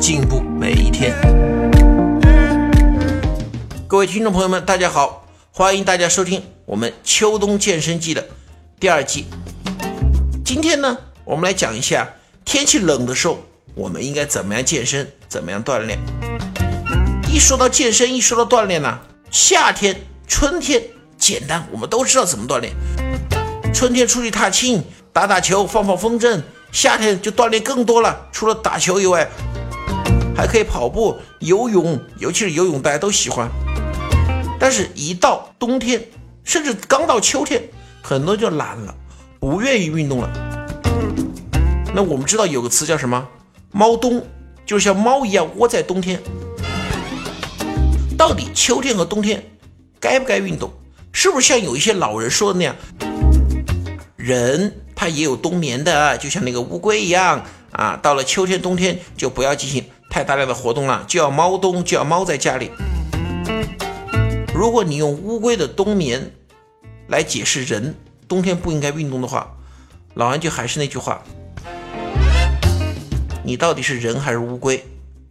进步每一天。各位听众朋友们，大家好，欢迎大家收听我们秋冬健身季的第二季。今天呢，我们来讲一下天气冷的时候，我们应该怎么样健身，怎么样锻炼。一说到健身，一说到锻炼呢，夏天、春天简单，我们都知道怎么锻炼。春天出去踏青。打打球，放放风筝，夏天就锻炼更多了。除了打球以外，还可以跑步、游泳，尤其是游泳，大家都喜欢。但是，一到冬天，甚至刚到秋天，很多就懒了，不愿意运动了。那我们知道有个词叫什么？猫冬，就是像猫一样窝在冬天。到底秋天和冬天该不该运动？是不是像有一些老人说的那样？人。他也有冬眠的，就像那个乌龟一样啊。到了秋天、冬天就不要进行太大量的活动了，就要猫冬，就要猫在家里。如果你用乌龟的冬眠来解释人冬天不应该运动的话，老安就还是那句话：你到底是人还是乌龟？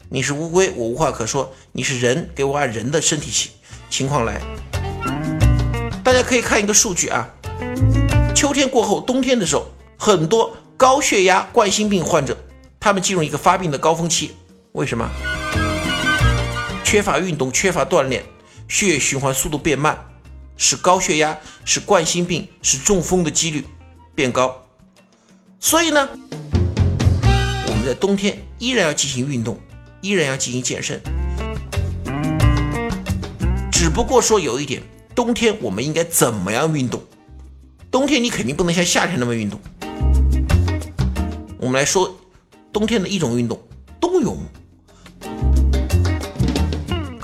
你是乌龟，我无话可说；你是人，给我按人的身体情情况来。大家可以看一个数据啊。秋天过后，冬天的时候，很多高血压、冠心病患者，他们进入一个发病的高峰期。为什么？缺乏运动，缺乏锻炼，血液循环速度变慢，使高血压、使冠心病、使中风的几率变高。所以呢，我们在冬天依然要进行运动，依然要进行健身。只不过说有一点，冬天我们应该怎么样运动？冬天你肯定不能像夏天那么运动。我们来说冬天的一种运动，冬泳。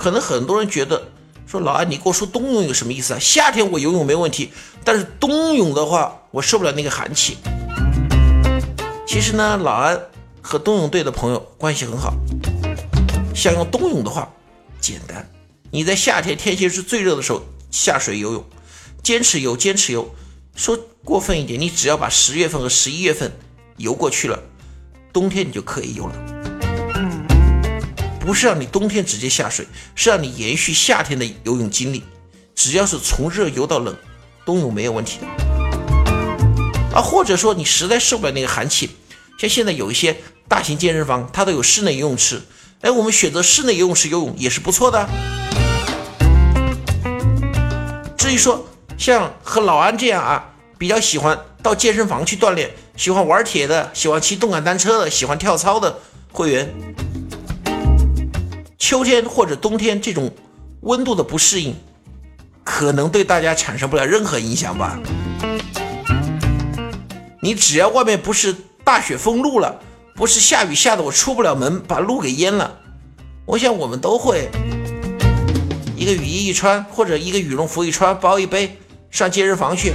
可能很多人觉得说老安，你给我说冬泳有什么意思啊？夏天我游泳没问题，但是冬泳的话，我受不了那个寒气。其实呢，老安和冬泳队的朋友关系很好。想用冬泳的话，简单，你在夏天天气是最热的时候下水游泳，坚持游，坚持游。说过分一点，你只要把十月份和十一月份游过去了，冬天你就可以游了。不是让你冬天直接下水，是让你延续夏天的游泳经历。只要是从热游到冷，冬泳没有问题的。啊，或者说你实在受不了那个寒气，像现在有一些大型健身房，它都有室内游泳池。哎，我们选择室内游泳池游泳也是不错的。至于说，像和老安这样啊，比较喜欢到健身房去锻炼，喜欢玩铁的，喜欢骑动感单车的，喜欢跳操的会员，秋天或者冬天这种温度的不适应，可能对大家产生不了任何影响吧。你只要外面不是大雪封路了，不是下雨下的我出不了门，把路给淹了，我想我们都会一个雨衣一穿，或者一个羽绒服一穿，包一背。上健身房去，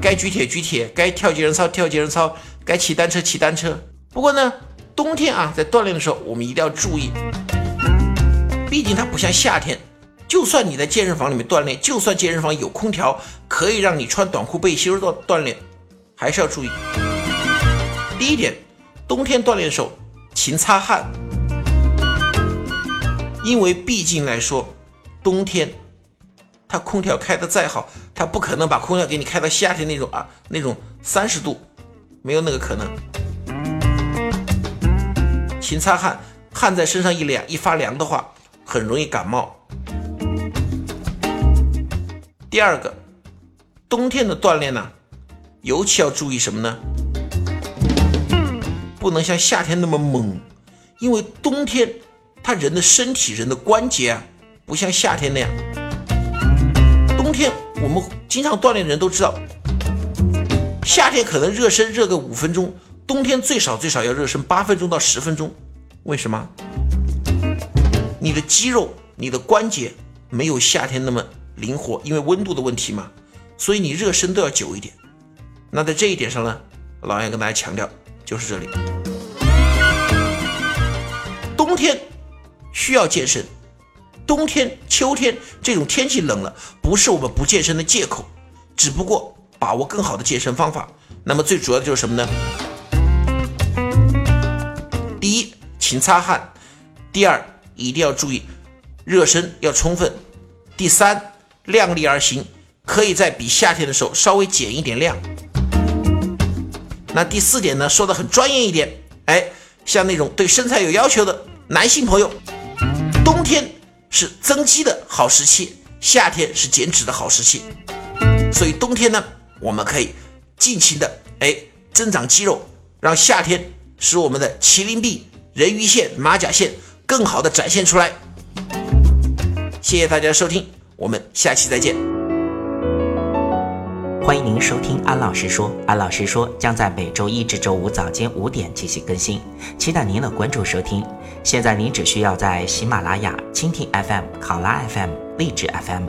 该举铁举铁，该跳健身操跳健身操，该骑单车骑单车。不过呢，冬天啊，在锻炼的时候，我们一定要注意，毕竟它不像夏天。就算你在健身房里面锻炼，就算健身房有空调，可以让你穿短裤背心锻锻炼，还是要注意。第一点，冬天锻炼的时候勤擦汗，因为毕竟来说，冬天。它空调开的再好，它不可能把空调给你开到夏天那种啊，那种三十度，没有那个可能。勤擦汗，汗在身上一凉一发凉的话，很容易感冒。第二个，冬天的锻炼呢，尤其要注意什么呢？不能像夏天那么猛，因为冬天他人的身体、人的关节啊，不像夏天那样。冬天我们经常锻炼的人都知道，夏天可能热身热个五分钟，冬天最少最少要热身八分钟到十分钟。为什么？你的肌肉、你的关节没有夏天那么灵活，因为温度的问题嘛，所以你热身都要久一点。那在这一点上呢，老杨跟大家强调就是这里，冬天需要健身，冬天、秋天这种天气冷了，不是我们不健身的借口，只不过把握更好的健身方法。那么最主要的就是什么呢？勤擦汗；第二，一定要注意热身要充分；第三，量力而行，可以在比夏天的时候稍微减一点量。那第四点呢，说的很专业一点，哎，像那种对身材有要求的男性朋友，冬天是增肌的好时期，夏天是减脂的好时期，所以冬天呢，我们可以尽情的哎增长肌肉，让夏天使我们的麒麟臂、人鱼线、马甲线更好的展现出来。谢谢大家收听，我们下期再见。欢迎您收听安老师说，安老师说将在每周一至周五早间五点进行更新，期待您的关注收听。现在您只需要在喜马拉雅、蜻蜓 FM、考拉 FM、荔枝 FM、